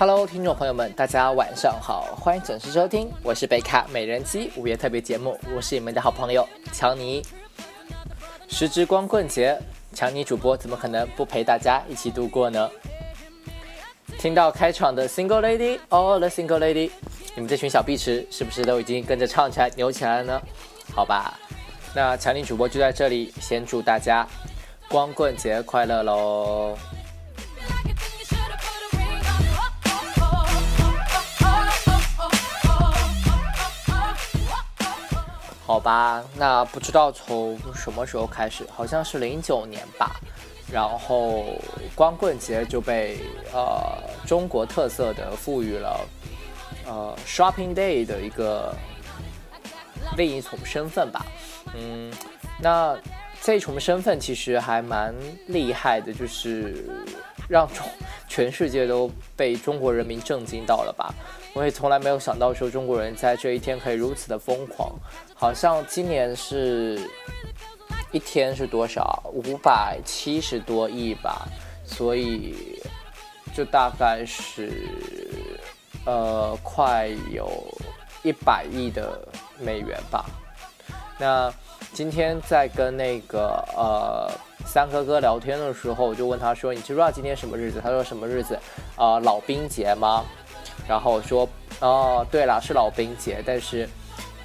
Hello，听众朋友们，大家晚上好，欢迎准时收听，我是贝卡美人机午夜特别节目，我是你们的好朋友强尼。时值光棍节，强尼主播怎么可能不陪大家一起度过呢？听到开场的 Single Lady，All the Single Lady，你们这群小碧池是不是都已经跟着唱起来、扭起来了呢？好吧，那强尼主播就在这里，先祝大家光棍节快乐喽！好吧，那不知道从什么时候开始，好像是零九年吧，然后光棍节就被呃中国特色的赋予了呃 Shopping Day 的一个另一重身份吧。嗯，那这重身份其实还蛮厉害的，就是让全世界都被中国人民震惊到了吧。我也从来没有想到说中国人在这一天可以如此的疯狂，好像今年是一天是多少？五百七十多亿吧，所以就大概是呃快有一百亿的美元吧。那今天在跟那个呃三哥哥聊天的时候，我就问他说：“你知不知道今天什么日子？”他说：“什么日子？啊，老兵节吗？”然后我说，哦，对了，是老兵节，但是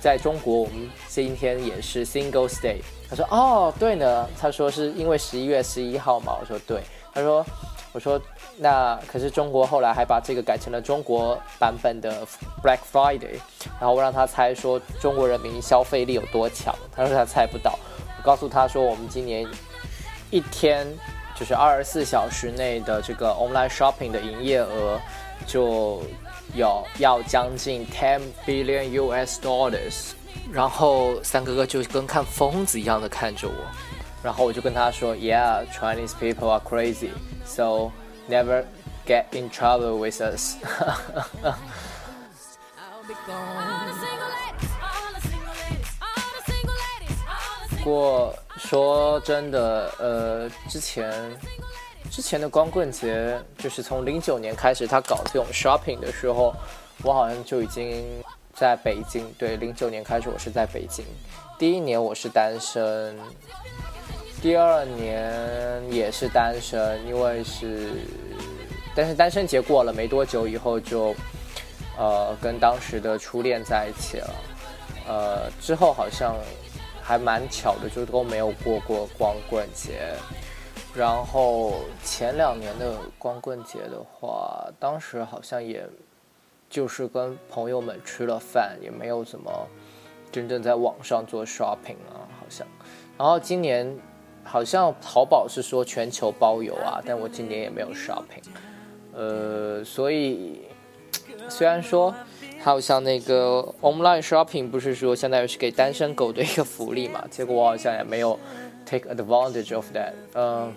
在中国我们今天也是 Singles Day。他说，哦，对呢，他说是因为十一月十一号嘛。我说对。他说，我说那可是中国后来还把这个改成了中国版本的 Black Friday。然后我让他猜说中国人民消费力有多强，他说他猜不到。我告诉他说我们今年一天就是二十四小时内的这个 online shopping 的营业额就。有要将近 ten billion US dollars，然后三哥哥就跟看疯子一样的看着我，然后我就跟他说，Yeah, Chinese people are crazy, so never get in trouble with us。不过说真的，呃，之前。 之前的光棍节就是从零九年开始，他搞这种 shopping 的时候，我好像就已经在北京。对，零九年开始我是在北京。第一年我是单身，第二年也是单身，因为是，但是单身节过了没多久以后就，呃，跟当时的初恋在一起了。呃，之后好像还蛮巧的，就都没有过过光棍节。然后前两年的光棍节的话，当时好像也，就是跟朋友们吃了饭，也没有怎么真正在网上做 shopping 啊，好像。然后今年好像淘宝是说全球包邮啊，但我今年也没有 shopping。呃，所以虽然说还有像那个 online shopping 不是说相当于是给单身狗的一个福利嘛，结果我好像也没有。Take advantage of that，嗯，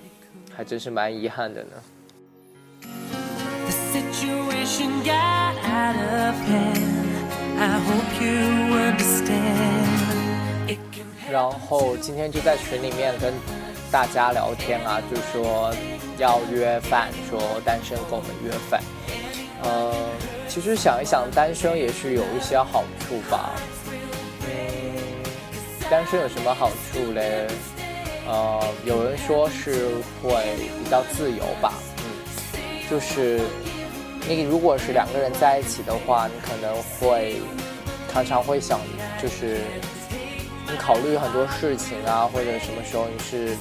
还真是蛮遗憾的呢。然后今天就在群里面跟大家聊天啊，就说要约饭，说单身狗们约饭。呃，其实想一想，单身也是有一些好处吧。嗯，单身有什么好处嘞？呃，有人说是会比较自由吧，嗯，就是你如果是两个人在一起的话，你可能会常常会想，就是你考虑很多事情啊，或者什么时候你是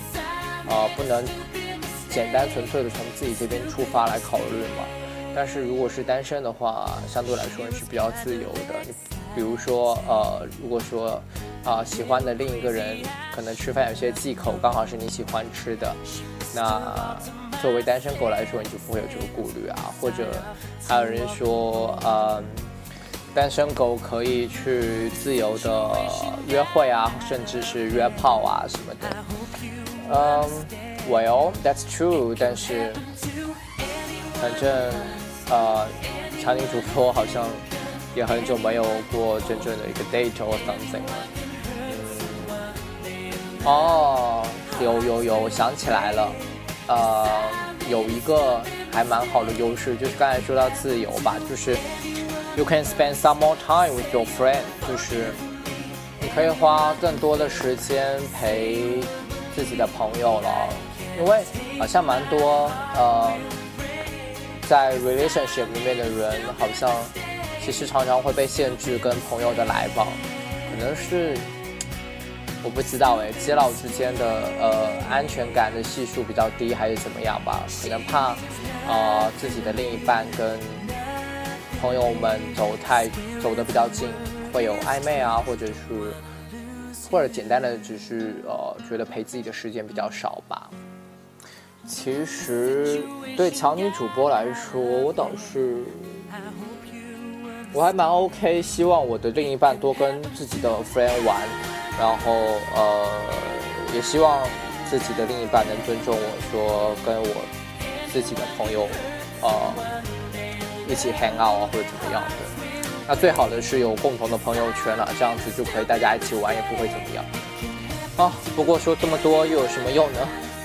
呃不能简单纯粹的从自己这边出发来考虑嘛。但是如果是单身的话，相对来说是比较自由的。比如说呃，如果说。啊，喜欢的另一个人可能吃饭有些忌口，刚好是你喜欢吃的。那作为单身狗来说，你就不会有这个顾虑啊。或者还有人说，嗯，单身狗可以去自由的约会啊，甚至是约炮啊什么的。嗯，Well that's true，但是反正呃，查理主播好像也很久没有过真正的一个 date or something 了。哦，有有有，我想起来了，呃，有一个还蛮好的优势，就是刚才说到自由吧，就是 you can spend some more time with your friend，就是你可以花更多的时间陪自己的朋友了，因为好像蛮多呃在 relationship 里面的人，好像其实常常会被限制跟朋友的来往，可能是。我不知道哎，基佬之间的呃安全感的系数比较低，还是怎么样吧？可能怕啊自己的另一半跟朋友们走太走的比较近，会有暧昧啊，或者是或者简单的只是呃觉得陪自己的时间比较少吧。其实对强女主播来说，我倒是我还蛮 OK，希望我的另一半多跟自己的 friend 玩。然后呃，也希望自己的另一半能尊重我说跟我自己的朋友呃一起 hang out 啊或者怎么样的。那最好的是有共同的朋友圈了，这样子就可以大家一起玩，也不会怎么样。啊，不过说这么多又有什么用呢？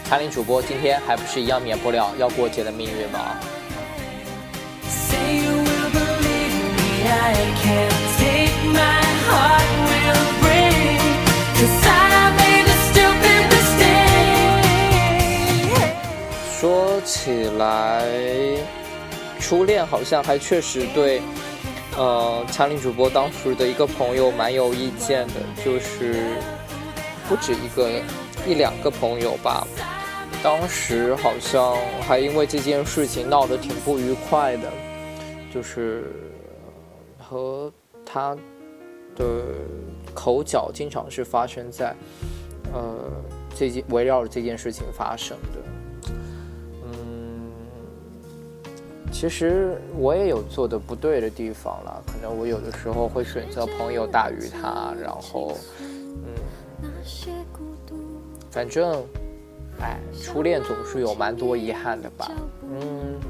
残林主播今天还不是一样免不了要过节的命运吗？说起来，初恋好像还确实对，呃，强林主播当时的一个朋友蛮有意见的，就是不止一个一两个朋友吧。当时好像还因为这件事情闹得挺不愉快的，就是和他的口角经常是发生在，呃，这件围绕着这件事情发生的。嗯其实我也有做的不对的地方了，可能我有的时候会选择朋友大于他，然后，嗯，反正，哎，初恋总是有蛮多遗憾的吧，嗯，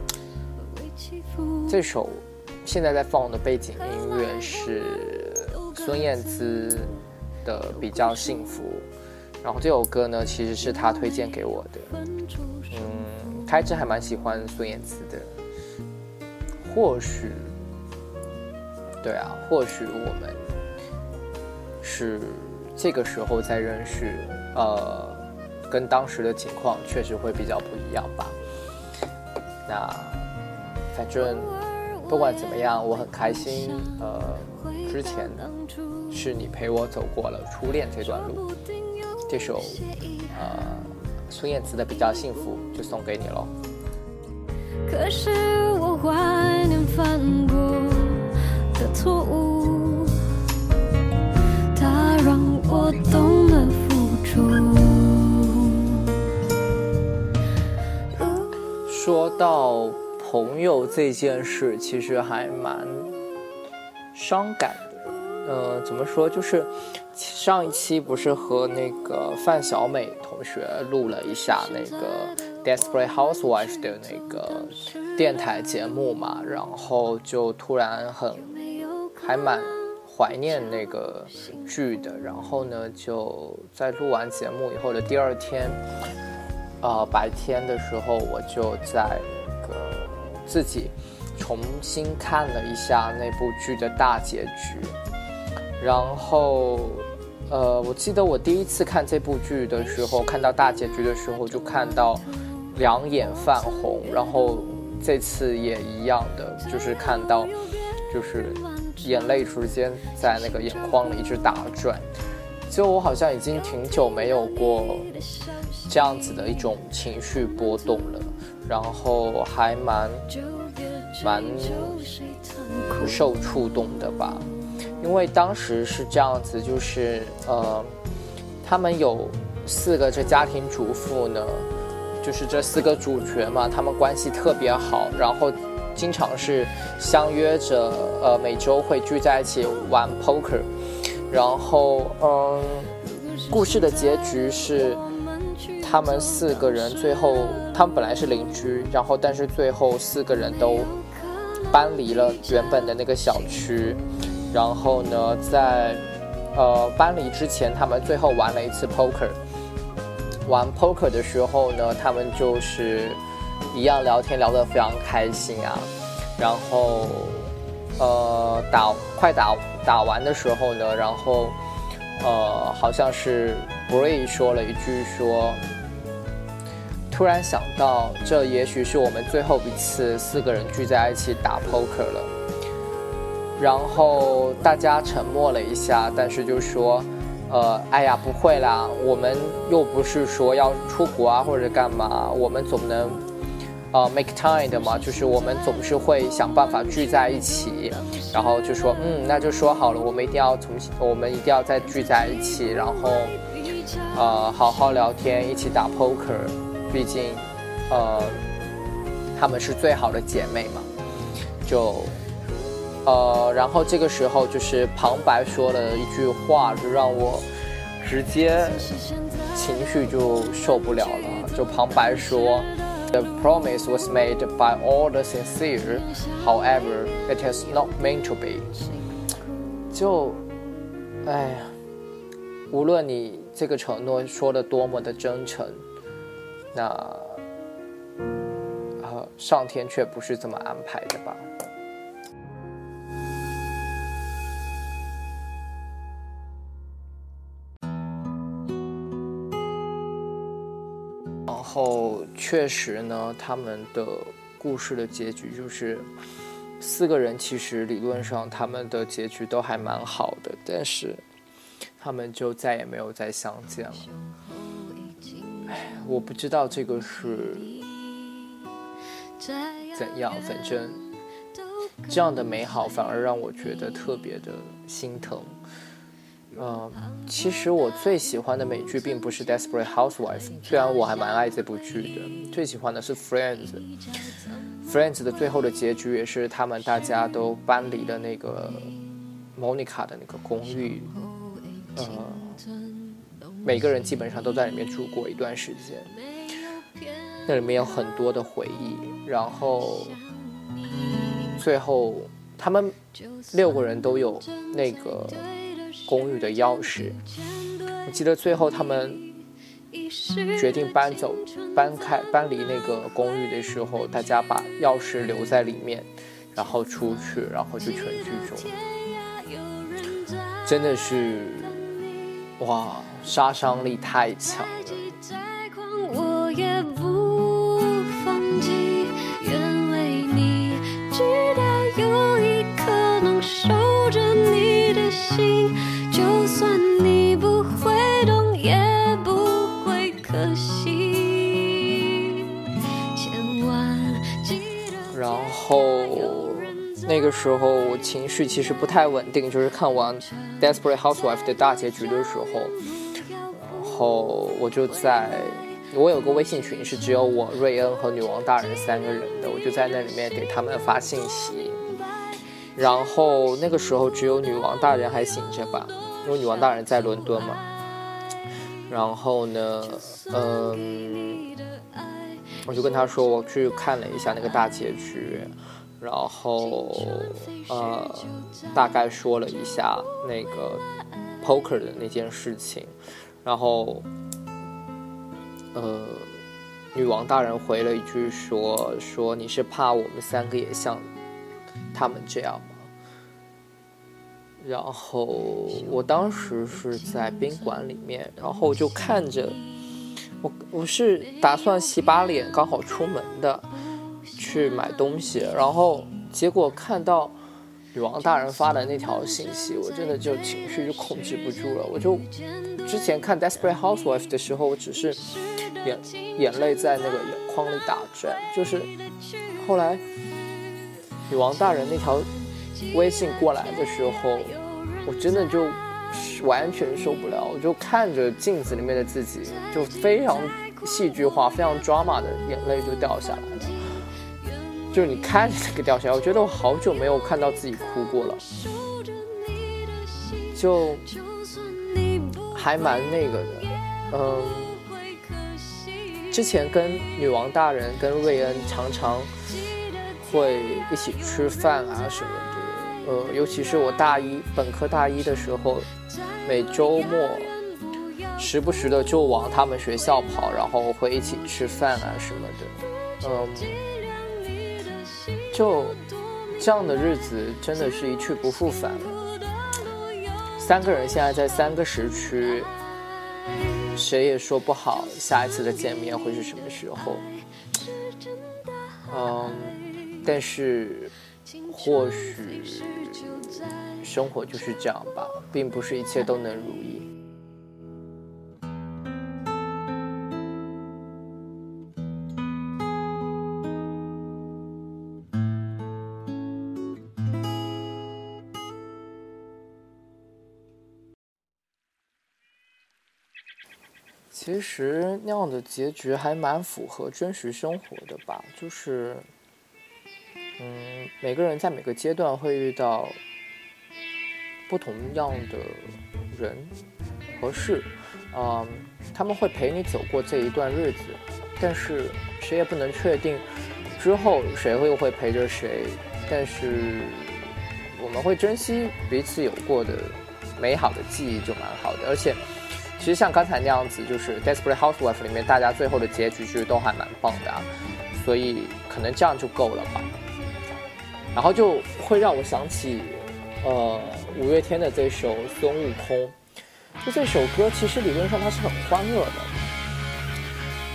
这首现在在放的背景音乐是孙燕姿的《比较幸福》，然后这首歌呢其实是他推荐给我的，嗯，开始还蛮喜欢孙燕姿的。或许，对啊，或许我们是这个时候在认识，呃，跟当时的情况确实会比较不一样吧。那反正不管怎么样，我很开心。呃，之前呢，是你陪我走过了初恋这段路。这首呃孙燕姿的《比较幸福》就送给你喽。可是我怀念犯过的错误，它让我懂得付出。说到朋友这件事，其实还蛮伤感的。呃，怎么说？就是上一期不是和那个范小美同学录了一下那个。Desperate Housewife 的那个电台节目嘛，然后就突然很还蛮怀念那个剧的，然后呢就在录完节目以后的第二天，呃白天的时候我就在自己重新看了一下那部剧的大结局，然后呃我记得我第一次看这部剧的时候，看到大结局的时候就看到。两眼泛红，然后这次也一样的，就是看到，就是眼泪直接在那个眼眶里一直打转。就我好像已经挺久没有过这样子的一种情绪波动了，然后还蛮蛮受触动的吧。因为当时是这样子，就是呃，他们有四个这家庭主妇呢。就是这四个主角嘛，他们关系特别好，然后经常是相约着，呃，每周会聚在一起玩 poker，然后，嗯，故事的结局是他们四个人最后，他们本来是邻居，然后但是最后四个人都搬离了原本的那个小区，然后呢，在呃搬离之前，他们最后玩了一次 poker。玩 poker 的时候呢，他们就是一样聊天聊得非常开心啊。然后，呃，打快打打完的时候呢，然后，呃，好像是 Bray 说了一句说，突然想到这也许是我们最后一次四个人聚在一起打 poker 了。然后大家沉默了一下，但是就说。呃，哎呀，不会啦，我们又不是说要出国啊或者干嘛，我们总能，呃，make time 的嘛，就是我们总是会想办法聚在一起，然后就说，嗯，那就说好了，我们一定要重新，我们一定要再聚在一起，然后，呃，好好聊天，一起打 poker，毕竟，呃，她们是最好的姐妹嘛，就。呃，然后这个时候就是旁白说了一句话，就让我直接情绪就受不了了。就旁白说：“The promise was made by all the sincere, however, it has not meant to be。”就，哎呀，无论你这个承诺说的多么的真诚，那，呃，上天却不是这么安排的吧。然后确实呢，他们的故事的结局就是四个人其实理论上他们的结局都还蛮好的，但是他们就再也没有再相见了。我不知道这个是怎样，反正这样的美好反而让我觉得特别的心疼。嗯，其实我最喜欢的美剧并不是《Desperate Housewives》，虽然我还蛮爱这部剧的。最喜欢的是《Friends》，《Friends》的最后的结局也是他们大家都搬离了那个 Monica 的那个公寓，呃，每个人基本上都在里面住过一段时间，那里面有很多的回忆。然后最后他们六个人都有那个。公寓的钥匙，我记得最后他们决定搬走、搬开、搬离那个公寓的时候，大家把钥匙留在里面，然后出去，然后就全剧终。真的是，哇，杀伤力太强了。那个时候我情绪其实不太稳定，就是看完《Desperate Housewife》的大结局的时候，后我就在，我有个微信群是只有我、瑞恩和女王大人三个人的，我就在那里面给他们发信息。然后那个时候只有女王大人还醒着吧，因为女王大人在伦敦嘛。然后呢，嗯，我就跟他说我去看了一下那个大结局。然后，呃，大概说了一下那个 poker 的那件事情，然后，呃，女王大人回了一句说：“说你是怕我们三个也像他们这样吗？”然后我当时是在宾馆里面，然后就看着我，我是打算洗把脸，刚好出门的。去买东西，然后结果看到女王大人发的那条信息，我真的就情绪就控制不住了。我就之前看《Desperate Housewife》的时候，我只是眼眼泪在那个眼眶里打转，就是后来女王大人那条微信过来的时候，我真的就完全受不了，我就看着镜子里面的自己，就非常戏剧化、非常 drama 的眼泪就掉下来了。就是你看着那个掉下来，我觉得我好久没有看到自己哭过了，就还蛮那个的，嗯，之前跟女王大人、跟瑞恩常常会一起吃饭啊什么的，呃，尤其是我大一本科大一的时候，每周末时不时的就往他们学校跑，然后会一起吃饭啊什么的。嗯，就这样的日子真的是一去不复返了。三个人现在在三个时区，谁也说不好下一次的见面会是什么时候。嗯，但是或许生活就是这样吧，并不是一切都能如意。其实那样的结局还蛮符合真实生活的吧，就是，嗯，每个人在每个阶段会遇到不同样的人和事，嗯，他们会陪你走过这一段日子，但是谁也不能确定之后谁会会陪着谁，但是我们会珍惜彼此有过的美好的记忆就蛮好的，而且。其实像刚才那样子，就是《Desperate Housewife》里面大家最后的结局其实都还蛮棒的，所以可能这样就够了吧。然后就会让我想起，呃，五月天的这首《孙悟空》，就这首歌其实理论上它是很欢乐的，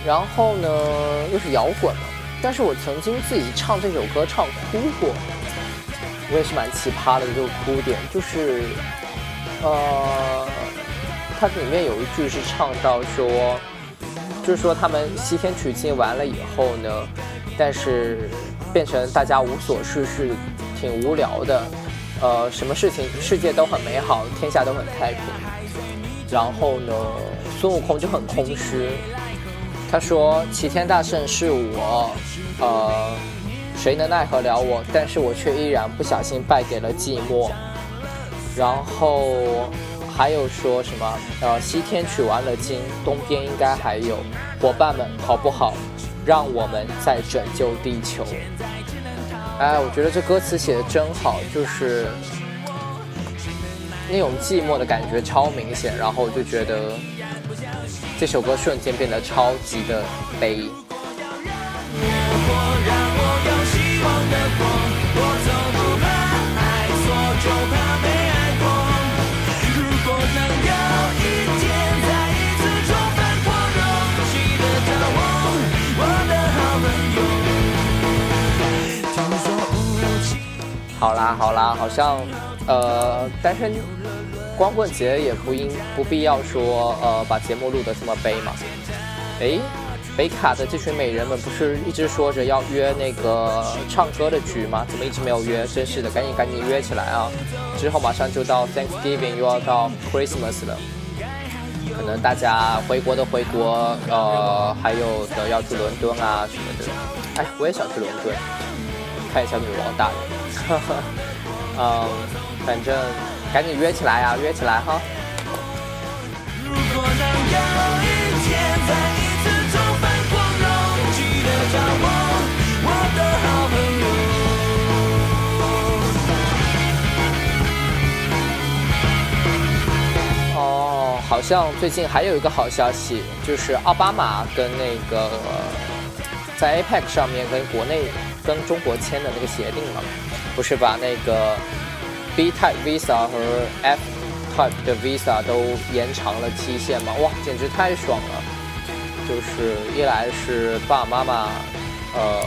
然后呢又是摇滚的，但是我曾经自己唱这首歌唱哭过，我也是蛮奇葩的这个哭点，就是，呃。它里面有一句是唱到说，就是说他们西天取经完了以后呢，但是变成大家无所事事，挺无聊的，呃，什么事情世界都很美好，天下都很太平。然后呢，孙悟空就很空虚，他说齐天大圣是我，呃，谁能奈何了我？但是我却依然不小心败给了寂寞。然后。还有说什么？呃，西天取完了经，东边应该还有伙伴们，好不好？让我们再拯救地球。哎，我觉得这歌词写的真好，就是那种寂寞的感觉超明显，然后就觉得这首歌瞬间变得超级的悲。好啦好啦，好像，呃，单身光棍节也不应不必要说，呃，把节目录得这么悲嘛。哎，北卡的这群美人们不是一直说着要约那个唱歌的局吗？怎么一直没有约？真是的，赶紧赶紧约起来啊！之后马上就到 Thanksgiving，又要到 Christmas 了，可能大家回国的回国，呃，还有的要去伦敦啊什么的。哎，我也想去伦敦，看一下女王大人。呵呵，嗯，反正赶紧约起来呀，约起来哈。哦，好像最近还有一个好消息，就是奥巴马跟那个在 APEC 上面跟国内跟中国签的那个协定了。不是把那个 B Type Visa 和 F Type 的 Visa 都延长了期限吗？哇，简直太爽了！就是一来是爸爸妈妈，呃，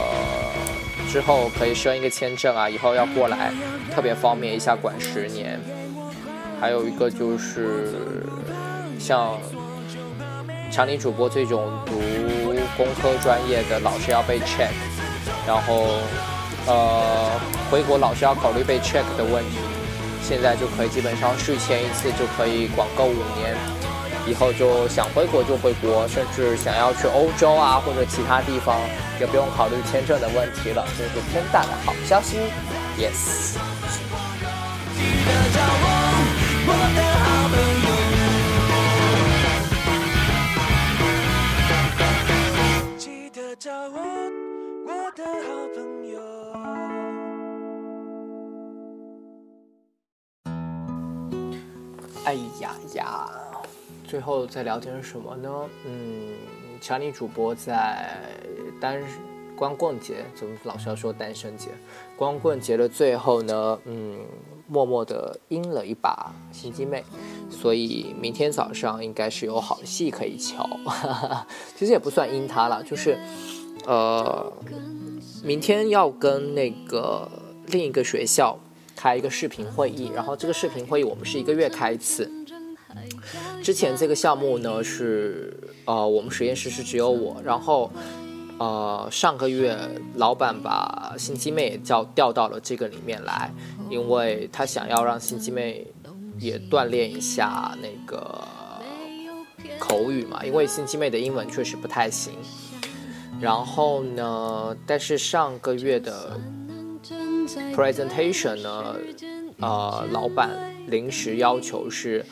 之后可以申一个签证啊，以后要过来特别方便，一下管十年。还有一个就是像强尼主播这种读工科专业的，老是要被 check，然后。呃，回国老是要考虑被 check 的问题，现在就可以基本上续签一次就可以广购五年，以后就想回国就回国，甚至想要去欧洲啊或者其他地方也不用考虑签证的问题了，这是天大的好消息，yes。哎呀呀，最后再聊点什么呢？嗯，强尼主播在单光棍节，怎么老是要说单身节？光棍节的最后呢，嗯，默默的阴了一把心机妹，所以明天早上应该是有好戏可以瞧。其实也不算阴他了，就是，呃，明天要跟那个另一个学校开一个视频会议，然后这个视频会议我们是一个月开一次。之前这个项目呢是，呃，我们实验室是只有我，然后，呃，上个月老板把心机妹叫调到了这个里面来，因为他想要让心机妹也锻炼一下那个口语嘛，因为心机妹的英文确实不太行。然后呢，但是上个月的 presentation 呢，呃，老板临时要求是。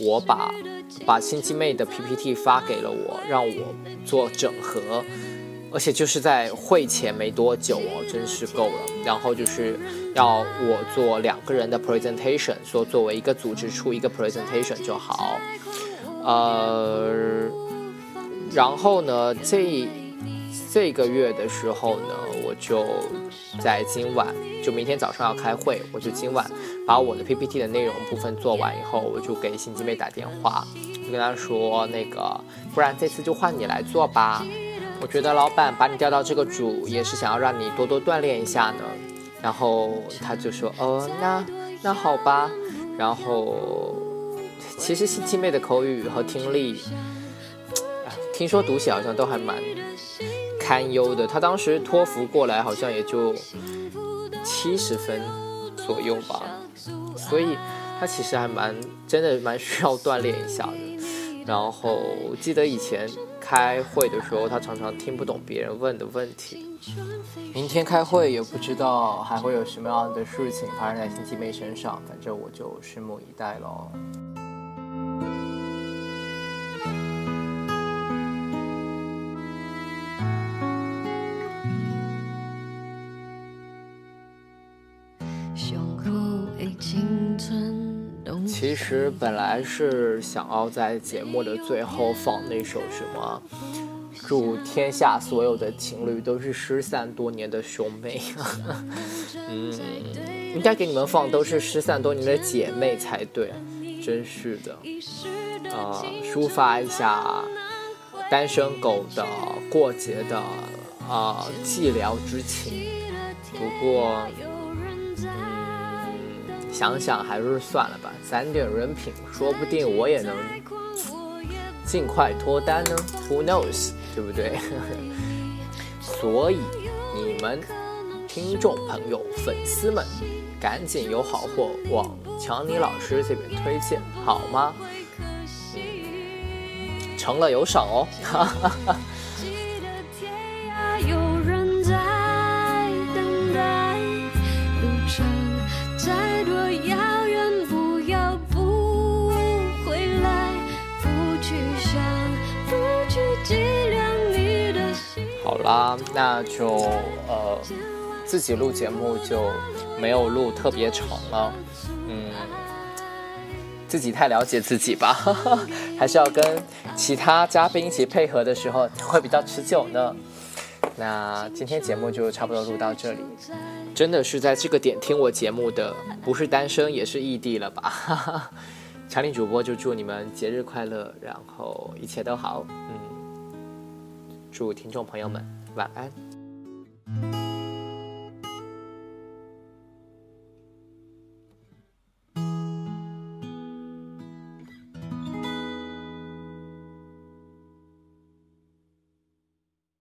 我把把新机妹的 PPT 发给了我，让我做整合，而且就是在会前没多久哦，真是够了。然后就是要我做两个人的 presentation，说作为一个组织出一个 presentation 就好。呃，然后呢，这这个月的时候呢，我就在今晚。就明天早上要开会，我就今晚把我的 PPT 的内容部分做完以后，我就给心机妹打电话，就跟她说那个，不然这次就换你来做吧。我觉得老板把你调到这个组，也是想要让你多多锻炼一下呢。然后他就说，哦，那那好吧。然后其实心机妹的口语和听力，听说读写好像都还蛮堪忧的。他当时托福过来好像也就。七十分左右吧，所以他其实还蛮真的蛮需要锻炼一下的。然后记得以前开会的时候，他常常听不懂别人问的问题。明天开会也不知道还会有什么样的事情发生在新机妹身上，反正我就拭目以待喽。其实本来是想要在节目的最后放那首什么“祝天下所有的情侣都是失散多年的兄妹”，嗯，应该给你们放都是失散多年的姐妹才对，真是的，呃，抒发一下单身狗的过节的啊寂寥之情。不过。想想还是算了吧，攒点人品，说不定我也能尽快脱单呢。Who knows，对不对？所以你们听众朋友、粉丝们，赶紧有好货往强尼老师这边推荐，好吗？成了有赏哦。哈哈哈啊，那就呃，自己录节目就没有录特别长了，嗯，自己太了解自己吧，还是要跟其他嘉宾一起配合的时候会比较持久呢。那今天节目就差不多录到这里，真的是在这个点听我节目的，不是单身也是异地了吧？强力主播就祝你们节日快乐，然后一切都好，嗯，祝听众朋友们。晚安。